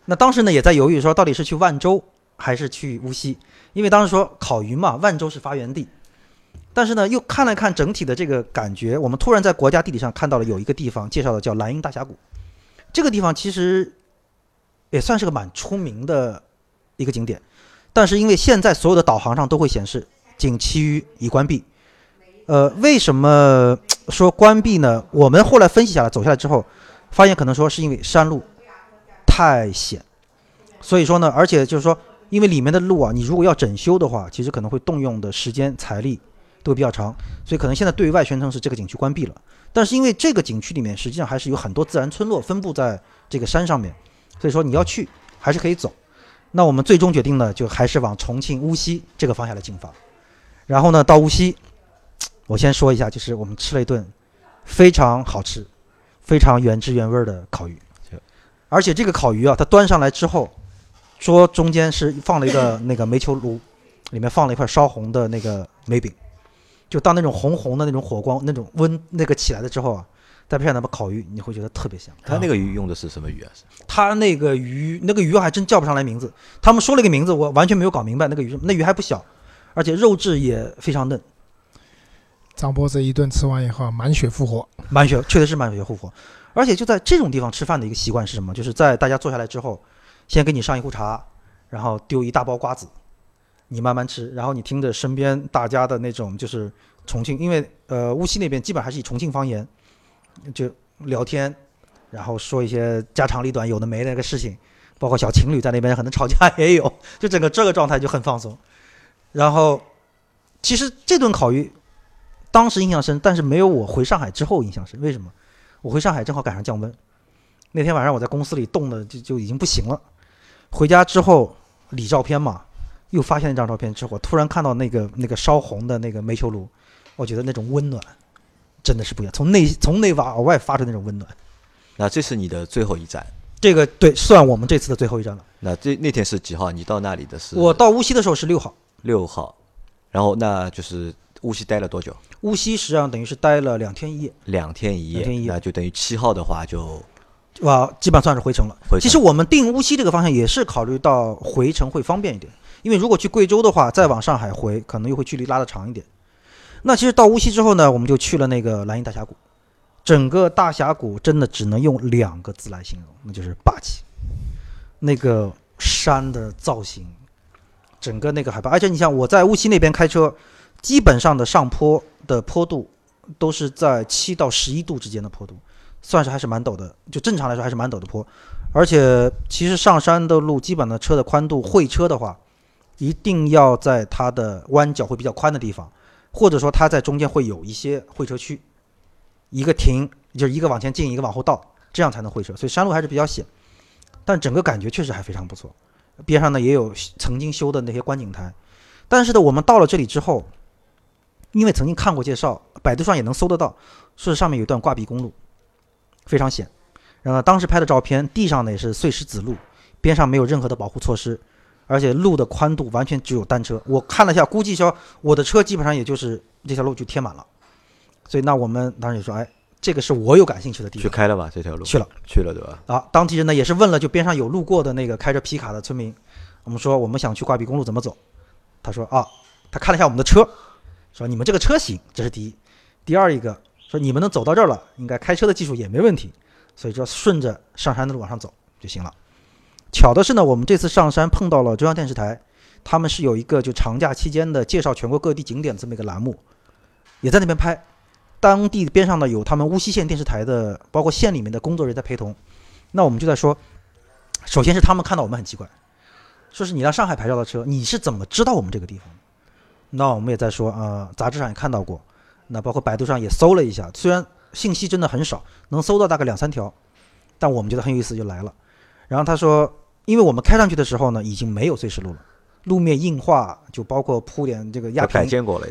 Speaker 3: 那当时呢，也在犹豫说，到底是去万州还是去无锡？因为当时说烤鱼嘛，万州是发源地。但是呢，又看了看整体的这个感觉，我们突然在国家地理上看到了有一个地方介绍的叫蓝荫大峡谷，这个地方其实也算是个蛮出名的一个景点，但是因为现在所有的导航上都会显示景区已关闭，呃，为什么说关闭呢？我们后来分析下来，走下来之后，发现可能说是因为山路太险，所以说呢，而且就是说，因为里面的路啊，你如果要整修的话，其实可能会动用的时间财力都会比较长，所以可能现在对外宣称是这个景区关闭了，但是因为这个景区里面实际上还是有很多自然村落分布在这个山上面，所以说你要去还是可以走。那我们最终决定呢，就还是往重庆、巫溪这个方向来进发。然后呢，到巫溪，我先说一下，就是我们吃了一顿非常好吃、非常原汁原味儿的烤鱼，而且这个烤鱼啊，它端上来之后，说中间是放了一个 (coughs) 那个煤球炉，里面放了一块烧红的那个煤饼，就当那种红红的那种火光那种温那个起来了之后啊，再配上那么烤鱼，你会觉得特别香。
Speaker 1: 他那个鱼用的是什么鱼啊？是
Speaker 3: 他那个鱼，那个鱼还真叫不上来名字。他们说了一个名字，我完全没有搞明白。那个鱼，那鱼还不小，而且肉质也非常嫩，
Speaker 2: 张波这一顿吃完以后，满血复活。
Speaker 3: 满血确实是满血复活。而且就在这种地方吃饭的一个习惯是什么？就是在大家坐下来之后，先给你上一壶茶，然后丢一大包瓜子，你慢慢吃，然后你听着身边大家的那种就是重庆，因为呃无锡那边基本还是以重庆方言，就聊天，然后说一些家长里短有的没的那个事情，包括小情侣在那边可能吵架也有，(laughs) 就整个这个状态就很放松。然后其实这顿烤鱼当时印象深，但是没有我回上海之后印象深。为什么？我回上海正好赶上降温，那天晚上我在公司里冻的就就已经不行了。回家之后理照片嘛，又发现一张照片之后，突然看到那个那个烧红的那个煤球炉，我觉得那种温暖真的是不一样，从内从内往外发出那种温暖。
Speaker 1: 那这是你的最后一站。
Speaker 3: 这个对，算我们这次的最后一站了。
Speaker 1: 那这那天是几号？你到那里的是
Speaker 3: 我到无锡的时候是六号，
Speaker 1: 六号，然后那就是无锡待了多久？
Speaker 3: 无锡实际上等于是待了两天一夜，
Speaker 1: 两天一夜，
Speaker 3: 两天一夜
Speaker 1: 那就等于七号的话就
Speaker 3: 哇，基本上算是回程了。
Speaker 1: 回程
Speaker 3: 其实我们定无锡这个方向也是考虑到回程会方便一点，因为如果去贵州的话，再往上海回，可能又会距离拉得长一点。那其实到无锡之后呢，我们就去了那个兰阴大峡谷。整个大峡谷真的只能用两个字来形容，那就是霸气。那个山的造型，整个那个海拔，而且你像我在无锡那边开车，基本上的上坡的坡度都是在七到十一度之间的坡度，算是还是蛮陡的。就正常来说还是蛮陡的坡，而且其实上山的路基本的车的宽度，会车的话，一定要在它的弯角会比较宽的地方，或者说它在中间会有一些会车区，一个停就是一个往前进，一个往后倒，这样才能会车。所以山路还是比较险，但整个感觉确实还非常不错。边上呢也有曾经修的那些观景台，但是呢，我们到了这里之后，因为曾经看过介绍，百度上也能搜得到，说上面有一段挂壁公路，非常险。然后当时拍的照片，地上呢也是碎石子路，边上没有任何的保护措施，而且路的宽度完全只有单车。我看了一下，估计说我的车基本上也就是这条路就贴满了。所以那我们当时也说，哎，这个是我有感兴趣的地方。
Speaker 1: 去开了吧？这条路
Speaker 3: 去了，
Speaker 1: 去了对吧？
Speaker 3: 啊，当地人呢也是问了，就边上有路过的那个开着皮卡的村民，我们说我们想去挂壁公路怎么走？他说啊，他看了一下我们的车，说你们这个车型，这是第一。第二一个说你们能走到这儿了，应该开车的技术也没问题，所以说顺着上山的路往上走就行了。巧的是呢，我们这次上山碰到了中央电视台，他们是有一个就长假期间的介绍全国各地景点这么一个栏目，也在那边拍。当地边上呢有他们无锡县电视台的，包括县里面的工作人员在陪同。那我们就在说，首先是他们看到我们很奇怪，说是你让上海牌照的车，你是怎么知道我们这个地方？那我们也在说，呃，杂志上也看到过，那包括百度上也搜了一下，虽然信息真的很少，能搜到大概两三条，但我们觉得很有意思，就来了。然后他说，因为我们开上去的时候呢，已经没有碎石路了，路面硬化，就包括铺点这个压平。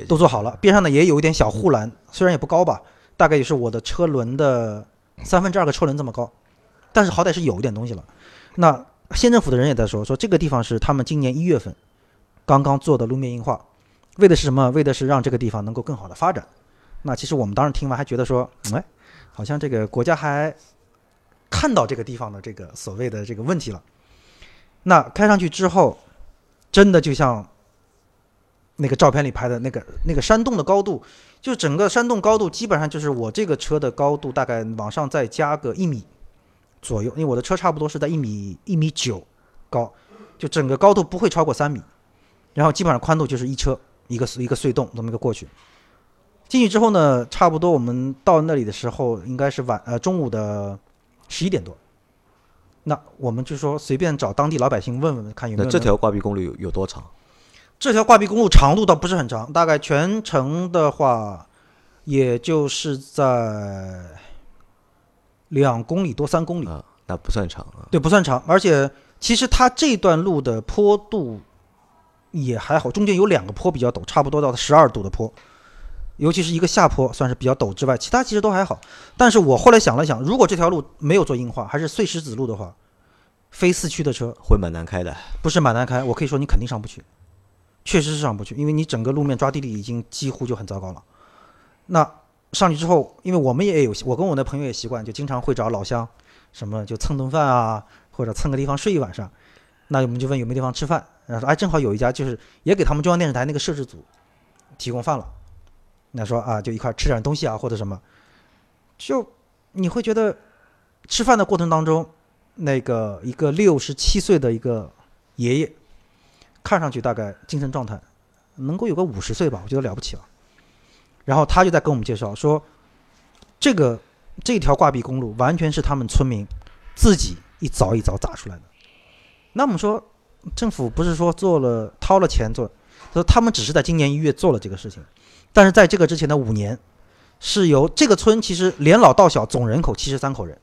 Speaker 3: 都做好了，边上呢也有一点小护栏，虽然也不高吧，大概也是我的车轮的三分之二个车轮这么高，但是好歹是有一点东西了。那县政府的人也在说，说这个地方是他们今年一月份刚刚做的路面硬化，为的是什么？为的是让这个地方能够更好的发展。那其实我们当时听完还觉得说，哎，好像这个国家还看到这个地方的这个所谓的这个问题了。那开上去之后，真的就像那个照片里拍的那个那个山洞的高度，就整个山洞高度基本上就是我这个车的高度，大概往上再加个一米左右，因为我的车差不多是在一米一米九高，就整个高度不会超过三米，然后基本上宽度就是一车一个一个隧洞这么一个过去。进去之后呢，差不多我们到那里的时候应该是晚呃中午的十一点多。那我们就说随便找当地老百姓问问看有没有
Speaker 1: 那这条挂壁公路有有多长？
Speaker 3: 这条挂壁公路长度倒不是很长，大概全程的话，也就是在两公里多三公里，
Speaker 1: 啊，那不算长啊。
Speaker 3: 对，不算长。而且其实它这段路的坡度也还好，中间有两个坡比较陡，差不多到十二度的坡，尤其是一个下坡算是比较陡之外，其他其实都还好。但是我后来想了想，如果这条路没有做硬化，还是碎石子路的话，非四驱的车
Speaker 1: 会蛮难开的。
Speaker 3: 不是蛮难开，我可以说你肯定上不去，确实是上不去，因为你整个路面抓地力已经几乎就很糟糕了。那上去之后，因为我们也有，我跟我的朋友也习惯，就经常会找老乡，什么就蹭顿饭啊，或者蹭个地方睡一晚上。那我们就问有没有地方吃饭，然后说哎，正好有一家就是也给他们中央电视台那个摄制组提供饭了。那说啊，就一块吃点东西啊，或者什么，就你会觉得吃饭的过程当中，那个一个六十七岁的一个爷爷，看上去大概精神状态能够有个五十岁吧，我觉得了不起了。然后他就在跟我们介绍说，这个这条挂壁公路完全是他们村民自己一凿一凿砸出来的。那我们说，政府不是说做了掏了钱做，说他们只是在今年一月做了这个事情，但是在这个之前的五年，是由这个村其实连老到小总人口七十三口人，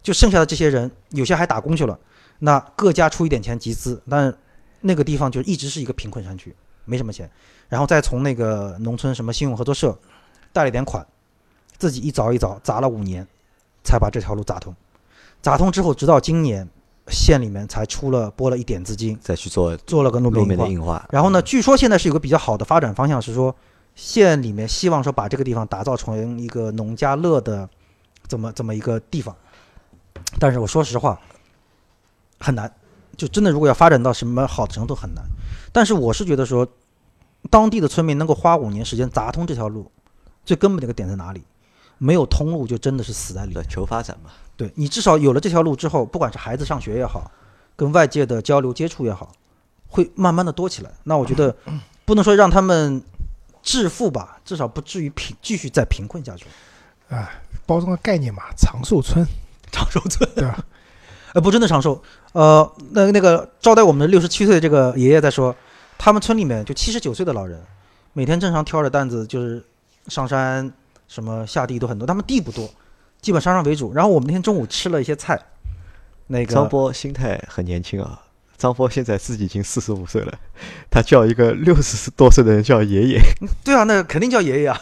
Speaker 3: 就剩下的这些人有些还打工去了，那各家出一点钱集资，但那个地方就一直是一个贫困山区，没什么钱。然后再从那个农村什么信用合作社贷了点款，自己一凿一凿砸了五年，才把这条路砸通。砸通之后，直到今年县里面才出了拨了一点资金，
Speaker 1: 再去做
Speaker 3: 做了个路
Speaker 1: 路面。的硬化。
Speaker 3: 然后呢，据说现在是有个比较好的发展方向，是说县里面希望说把这个地方打造成一个农家乐的这么这么一个地方。但是我说实话，很难，就真的如果要发展到什么好的程度很难。但是我是觉得说。当地的村民能够花五年时间砸通这条路，最根本的一个点在哪里？没有通路就真的是死在里面。
Speaker 1: 求发展嘛。
Speaker 3: 对你至少有了这条路之后，不管是孩子上学也好，跟外界的交流接触也好，会慢慢的多起来。那我觉得不能说让他们致富吧，至少不至于贫继续再贫困下去。
Speaker 2: 啊，包装个概念嘛，长寿村，(laughs)
Speaker 3: 长寿村
Speaker 2: 对吧？
Speaker 3: 呃，不真的长寿。呃，那那个招待我们的六十七岁的这个爷爷在说。他们村里面就七十九岁的老人，每天正常挑着担子就是上山，什么下地都很多。他们地不多，基本山上为主。然后我们那天中午吃了一些菜，那个
Speaker 1: 张波心态很年轻啊。张波现在自己已经四十五岁了，他叫一个六十多岁的人叫爷爷。(laughs)
Speaker 3: 对啊，那肯定叫爷爷啊。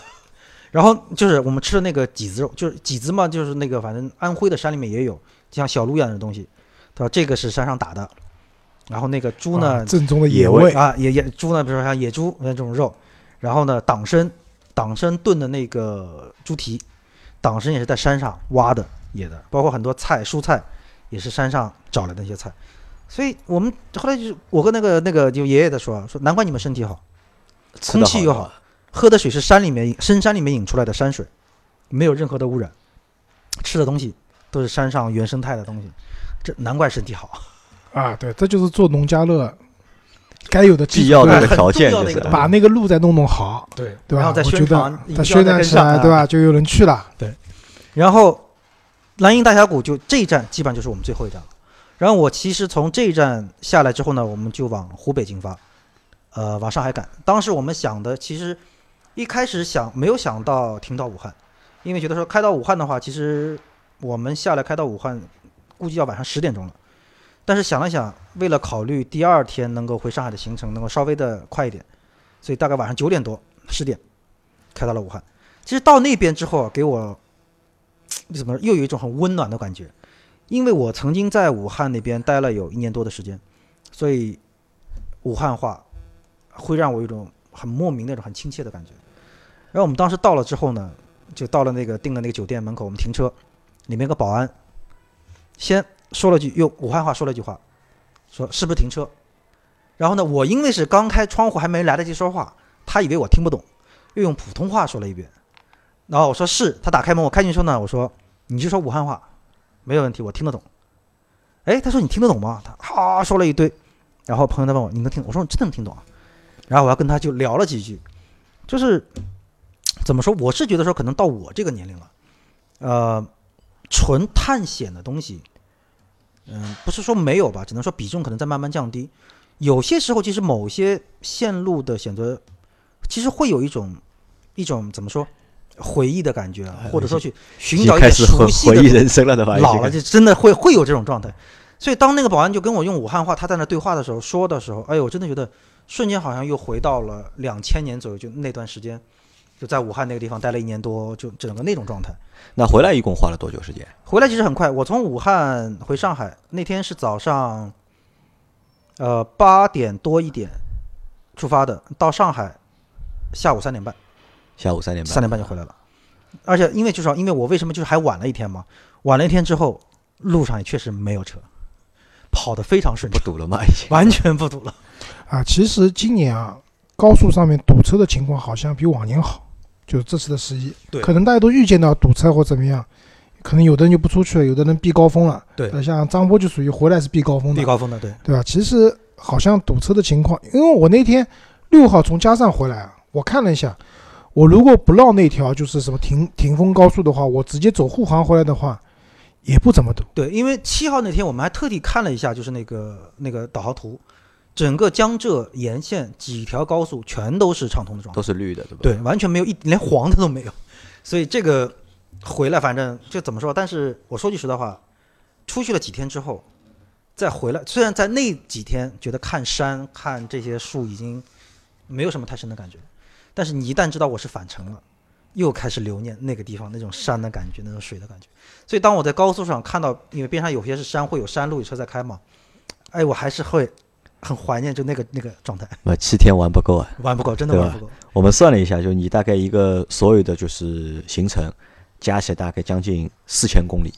Speaker 3: 然后就是我们吃的那个麂子肉，就是麂子嘛，就是那个反正安徽的山里面也有，像小鹿一样的东西。他说这个是山上打的。然后那个猪呢，
Speaker 2: 正宗的
Speaker 1: 野
Speaker 2: 味
Speaker 3: 啊，野野猪呢，比如说像野猪那种肉，然后呢，党参，党参炖的那个猪蹄，党参也是在山上挖的野的，包括很多菜蔬菜也是山上找来的那些菜，所以我们后来就我跟那个那个就爷爷在说说，难怪你们身体好，空气又好，喝的水是山里面深山里面引出来的山水，没有任何的污染，吃的东西都是山上原生态的东西，这难怪身体好。
Speaker 2: 啊，对，这就是做农家乐该有的
Speaker 1: 必要
Speaker 2: 的
Speaker 1: 条件，就是
Speaker 2: 把那个路再弄弄好，
Speaker 3: 对
Speaker 2: 对吧？
Speaker 3: 然后再宣传，
Speaker 2: 再宣传起来，对吧？就有人去了。
Speaker 3: 对，然后蓝荫大峡谷就这一站基本上就是我们最后一站了。然后我其实从这一站下来之后呢，我们就往湖北进发，呃，往上海赶。当时我们想的其实一开始想没有想到停到武汉，因为觉得说开到武汉的话，其实我们下来开到武汉估计要晚上十点钟了。但是想了想，为了考虑第二天能够回上海的行程能够稍微的快一点，所以大概晚上九点多、十点开到了武汉。其实到那边之后，给我怎么又有一种很温暖的感觉，因为我曾经在武汉那边待了有一年多的时间，所以武汉话会让我有一种很莫名那种很亲切的感觉。然后我们当时到了之后呢，就到了那个订的那个酒店门口，我们停车，里面个保安先。说了句用武汉话说了一句话，说是不是停车？然后呢，我因为是刚开窗户还没来得及说话，他以为我听不懂，又用普通话说了一遍。然后我说是，他打开门，我开进去之后呢，我说你就说武汉话，没有问题，我听得懂。哎，他说你听得懂吗？他哈说了一堆，然后朋友在问我你能听？我说你真的能听懂啊。然后我还跟他就聊了几句，就是怎么说？我是觉得说可能到我这个年龄了，呃，纯探险的东西。嗯，不是说没有吧，只能说比重可能在慢慢降低。有些时候，其实某些线路的选择，其实会有一种一种怎么说回忆的感觉，或者说去寻找一些熟悉的
Speaker 1: 回忆人生了的话？
Speaker 3: 老了就真的会会有这种状态。所以当那个保安就跟我用武汉话，他在那对话的时候说的时候，哎呦，我真的觉得瞬间好像又回到了两千年左右，就那段时间，就在武汉那个地方待了一年多，就整个那种状态。
Speaker 1: 那回来一共花了多久时间？
Speaker 3: 回来其实很快，我从武汉回上海那天是早上，呃八点多一点出发的，到上海下午三点半，
Speaker 1: 下午三点半。
Speaker 3: 三点半就回来了。而且因为就是，因为我为什么就是还晚了一天嘛？晚了一天之后，路上也确实没有车，跑得非常顺畅，
Speaker 1: 不堵了吗？已经。
Speaker 3: 完全不堵了。
Speaker 2: 啊，其实今年啊，高速上面堵车的情况好像比往年好，就是这次的十一，
Speaker 3: 对
Speaker 2: 可能大家都预见到堵车或怎么样，可能有的人就不出去了，有的人避高峰了。
Speaker 3: 对
Speaker 2: 呃像张波就属于回来是避高峰的，
Speaker 3: 避高峰的，对，
Speaker 2: 对吧？其实好像堵车的情况，因为我那天六号从嘉善回来啊，我看了一下，我如果不绕那条就是什么停停峰高速的话，我直接走沪杭回来的话，也不怎么堵。
Speaker 3: 对，因为七号那天我们还特地看了一下，就是那个那个导航图，整个江浙沿线几条高速全都是畅通的状态
Speaker 1: 都，是绿的，对吧？
Speaker 3: 对，完全没有一连黄的都没有，所以这个回来反正就怎么说，但是我说句实在话，出去了几天之后，再回来，虽然在那几天觉得看山看这些树已经没有什么太深的感觉，但是你一旦知道我是返程了，又开始留念那个地方那种山的感觉，那种水的感觉。所以当我在高速上看到，因为边上有些是山，会有山路有车在开嘛，哎，我还是会很怀念就那个那个状态，
Speaker 1: 那七天玩不够啊。
Speaker 3: 玩不够，真的玩不够。
Speaker 1: 我们算了一下，就你大概一个所有的就是行程加起来大概将近四千公里，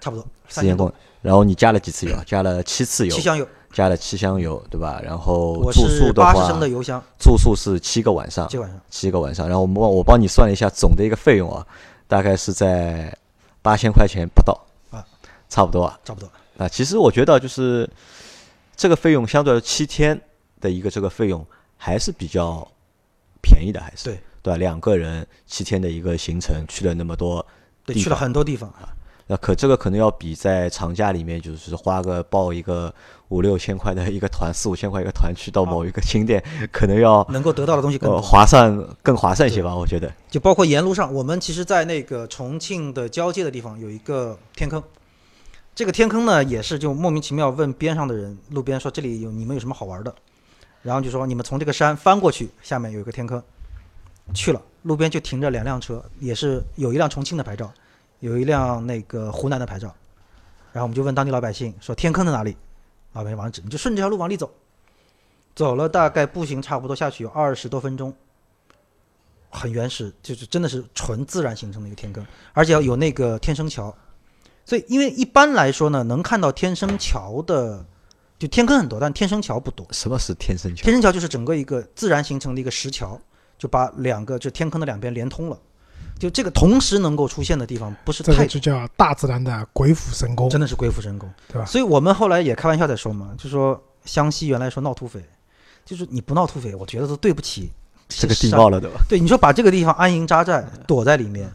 Speaker 3: 差不多
Speaker 1: 四千公里。然后你加了几次油？加了七次油
Speaker 3: 七，箱油，
Speaker 1: 加了七箱油，对吧？然后住宿的话
Speaker 3: 的油箱，
Speaker 1: 住宿是七个晚上，
Speaker 3: 今晚上
Speaker 1: 七个晚上。然后我们我帮你算了一下总的一个费用啊，大概是在八千块钱不到
Speaker 3: 啊，
Speaker 1: 差不多啊。
Speaker 3: 差不多。
Speaker 1: 啊，其实我觉得就是这个费用相对来说七天的一个这个费用还是比较便宜的，还是
Speaker 3: 对
Speaker 1: 对吧？两个人七天的一个行程去了那么多
Speaker 3: 对，去了很多地方，
Speaker 1: 那可这个可能要比在长假里面就是花个报一个五六千块的一个团，四五千块一个团去到某一个景点，可能要
Speaker 3: 能够得到的东西更
Speaker 1: 呃。划算更划算一些吧，我觉得。
Speaker 3: 就包括沿路上，我们其实，在那个重庆的交界的地方有一个天坑，这个天坑呢，也是就莫名其妙问边上的人，路边说这里有你们有什么好玩的，然后就说你们从这个山翻过去，下面有一个天坑，去了，路边就停着两辆车，也是有一辆重庆的牌照，有一辆那个湖南的牌照，然后我们就问当地老百姓说天坑在哪里，老百姓往上指，你就顺这条路往里走，走了大概步行差不多下去有二十多分钟。很原始，就是真的是纯自然形成的一个天坑，而且要有那个天生桥，所以因为一般来说呢，能看到天生桥的，就天坑很多，但天生桥不多。
Speaker 1: 什么是天生桥？
Speaker 3: 天生桥就是整个一个自然形成的一个石桥，就把两个就天坑的两边连通了。就这个同时能够出现的地方不是太
Speaker 2: 这个就叫大自然的鬼斧神工，
Speaker 3: 真的是鬼斧神工，
Speaker 2: 对吧
Speaker 3: 所以我们后来也开玩笑在说嘛，就说湘西原来说闹土匪，就是你不闹土匪，我觉得都对不起
Speaker 1: 这个地
Speaker 3: 山
Speaker 1: 貌了，对吧？
Speaker 3: 对，你说把这个地方安营扎寨，躲在里面，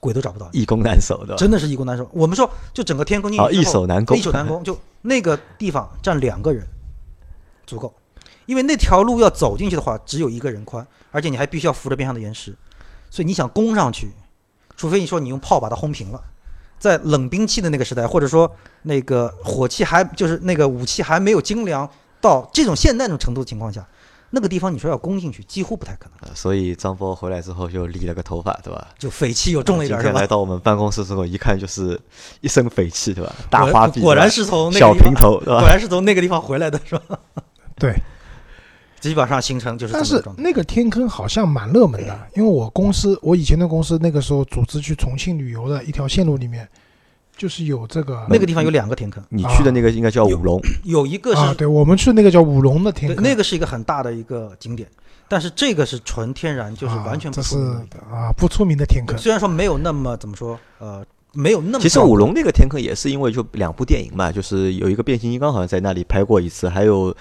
Speaker 3: 鬼都找不到你，
Speaker 1: 易攻难守，对吧？
Speaker 3: 真的是易攻难守。我们说，就整个天空进
Speaker 1: 啊，易守难攻
Speaker 3: 易。守难攻，就那个地方站两个人足够，因为那条路要走进去的话，只有一个人宽，而且你还必须要扶着边上的岩石，所以你想攻上去，除非你说你用炮把它轰平了。在冷兵器的那个时代，或者说那个火器还就是那个武器还没有精良到这种现代那种程度的情况下，那个地方你说要攻进去，几乎不太可能。
Speaker 1: 呃所以张波回来之后就理了个头发，对吧？
Speaker 3: 就匪气又重了一点，是吧
Speaker 1: 今天来？到我们办公室之后，一看就是一身匪气，对吧？大
Speaker 3: 果
Speaker 1: 花臂，
Speaker 3: 果然是从那
Speaker 1: 小
Speaker 3: 个小，
Speaker 1: 平头，对吧？
Speaker 3: 果然是从那个地方回来的，是吧？
Speaker 2: 对。
Speaker 3: 基本上形成就是
Speaker 2: 但是。那个天坑好像蛮热门的，因为我公司我以前的公司那个时候组织去重庆旅游的一条线路里面，就是有这个
Speaker 3: 那个地方有两个天坑，
Speaker 1: 你去的那个应该叫五龙，
Speaker 3: 有一个
Speaker 2: 啊，
Speaker 3: 是
Speaker 2: 对我们去那个叫五龙的天坑，
Speaker 3: 那个是一个很大的一个景点，但是这个是纯天然，就是
Speaker 2: 啊
Speaker 3: 完全不
Speaker 2: 这是
Speaker 3: 出名的
Speaker 2: 啊不出名的天坑，
Speaker 3: 虽然说没有那么怎么说，呃，没有那么
Speaker 1: 其实五龙那个天坑也是因为就两部电影嘛，就是有一个变形金刚好像在那里拍过一次，还有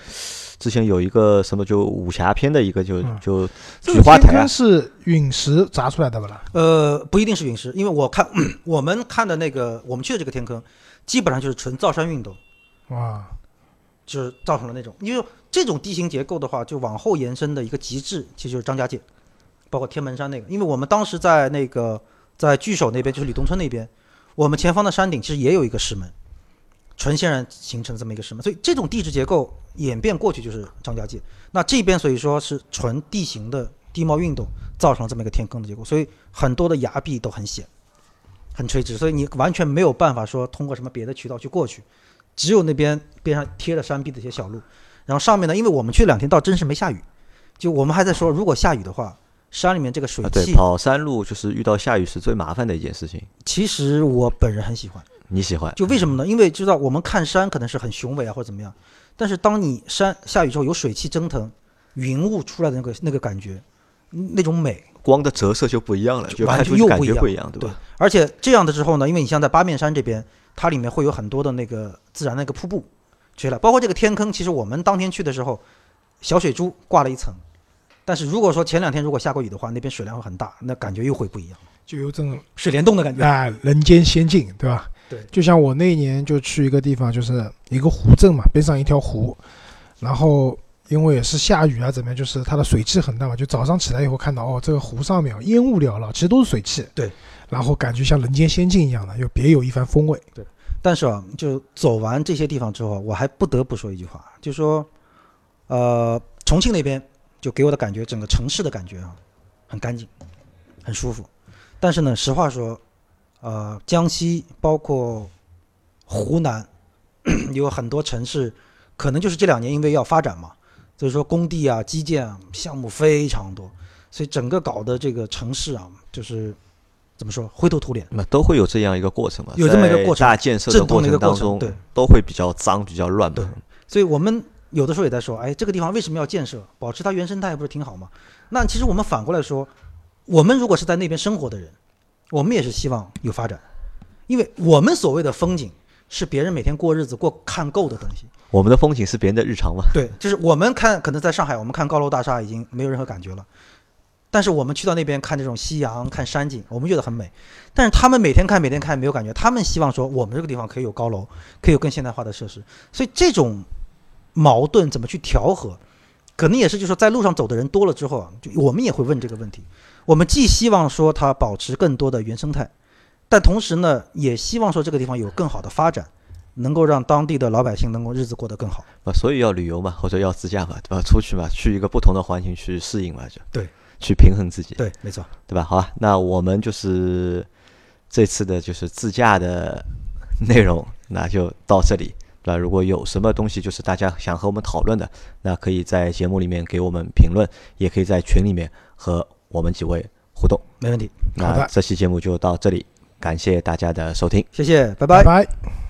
Speaker 1: 之前有一个什么就武侠片的一个就
Speaker 2: 嗯。
Speaker 1: 就
Speaker 2: 这个天
Speaker 1: 菊花台
Speaker 2: 是陨石砸出来的不啦？
Speaker 3: 呃，不一定是陨石，因为我看 (clears throat) 我们看的那个我们去的这个天坑，基本上就是纯造山运动，
Speaker 2: 哇，
Speaker 3: 就是造成了那种，因为这种地形结构的话，就往后延伸的一个极致，其实就是张家界，包括天门山那个，因为我们当时在那个在聚首那边，就是李东村那边，我们前方的山顶其实也有一个石门，纯天然形成这么一个什么，所以这种地质结构演变过去就是张家界。那这边所以说是纯地形的地貌运动造成了这么一个天坑的结构，所以很多的崖壁都很险，(laughs) 很垂直，所以你完全没有办法说通过什么别的渠道去过去，只有那边边上贴着山壁的一些小路，然后上面呢，因为我们去两天倒真是没下雨，就我们还在说如果下雨的话，山里面这个水
Speaker 1: 啊，对，
Speaker 3: 汽，
Speaker 1: 跑山路就是遇到下雨是最麻烦的一件事情。
Speaker 3: 其实我本人很喜欢。
Speaker 1: 你喜欢？
Speaker 3: 就为什么呢？因为知道我们看山可能是很雄伟啊，或者怎么样，但是当你山下雨之后有水汽蒸腾，云雾出来的那个那个感觉，嗯那种美，
Speaker 1: 光的折射就不一样了，就
Speaker 3: 完全又不一样
Speaker 1: 觉不一样，对
Speaker 3: 对？而且这样的之后呢，因为你像在八面山这边，它里面会有很多的那个自然的那个瀑布吹了，包括这个天坑，其实我们当天去的时候，小水珠挂了一层，但是如果说前两天如果下过雨的话，那边水量会很大，那感觉又会不一样，
Speaker 2: 就有这种
Speaker 3: 水帘洞的感觉。
Speaker 2: 啊人间仙境，对吧？
Speaker 3: 对
Speaker 2: 就像我那一年就去一个地方，就是一个湖镇嘛，边上一条湖，然后因为也是下雨啊，怎么样，就是它的水汽很大嘛，就早上起来以后看到哦，这个湖上面烟雾缭绕，其实都是水汽，
Speaker 3: 对，
Speaker 2: 然后感觉像人间仙境一样的，又别有一番风味。
Speaker 3: 对但是啊，就走完这些地方之后，我还不得不说一句话，就说，呃，重庆那边就给我的感觉，整个城市的感觉啊，很干净，很舒服。但是呢，实话说，呃，江西包括湖南 (coughs) 有很多城市，可能就是这两年因为要发展嘛，所以说工地啊、基建啊项目非常多，所以整个搞的这个城市啊，就是怎么说灰头土脸。
Speaker 1: 那都会有这样一个过程嘛，
Speaker 3: 有这么一个过程
Speaker 1: 大建设的过
Speaker 3: 程，
Speaker 1: 当中，
Speaker 3: 对，
Speaker 1: 都会比较脏、比较乱
Speaker 3: 对。所以我们有的时候也在说，哎，这个地方为什么要建设？保持它原生态不是挺好吗？那其实我们反过来说，我们如果是在那边生活的人，我们也是希望有发展，因为我们所谓的风景是别人每天过日子过看够的东西。
Speaker 1: 我们的风景是别人的日常嘛，
Speaker 3: 对，就是我们看，可能在上海，我们看高楼大厦已经没有任何感觉了。但是我们去到那边看这种夕阳、看山景，我们觉得很美。但是他们每天看、每天看没有感觉，他们希望说我们这个地方可以有高楼，可以有更现代化的设施。所以这种矛盾怎么去调和，可能也是就是说在路上走的人多了之后啊，就我们也会问这个问题。我们既希望说它保持更多的原生态，但同时呢，也希望说这个地方有更好的发展，能够让当地的老百姓能够日子过得更好。
Speaker 1: 啊，所以要旅游嘛，或者要自驾嘛，对吧？出去嘛，去一个不同的环境去适应嘛，就
Speaker 3: 对，
Speaker 1: 去平衡自己，
Speaker 3: 对，没错。
Speaker 1: 对吧？好吧，那我们就是这次的就是自驾的内容，那就到这里。那？如果有什么东西就是大家想和我们讨论的，那可以在节目里面给我们评论，也可以在群里面和我们几位互动。
Speaker 3: 没问题，
Speaker 2: 好的
Speaker 1: 那这期节目就到这里，感谢大家的收听。
Speaker 3: 谢谢，拜
Speaker 2: 拜拜。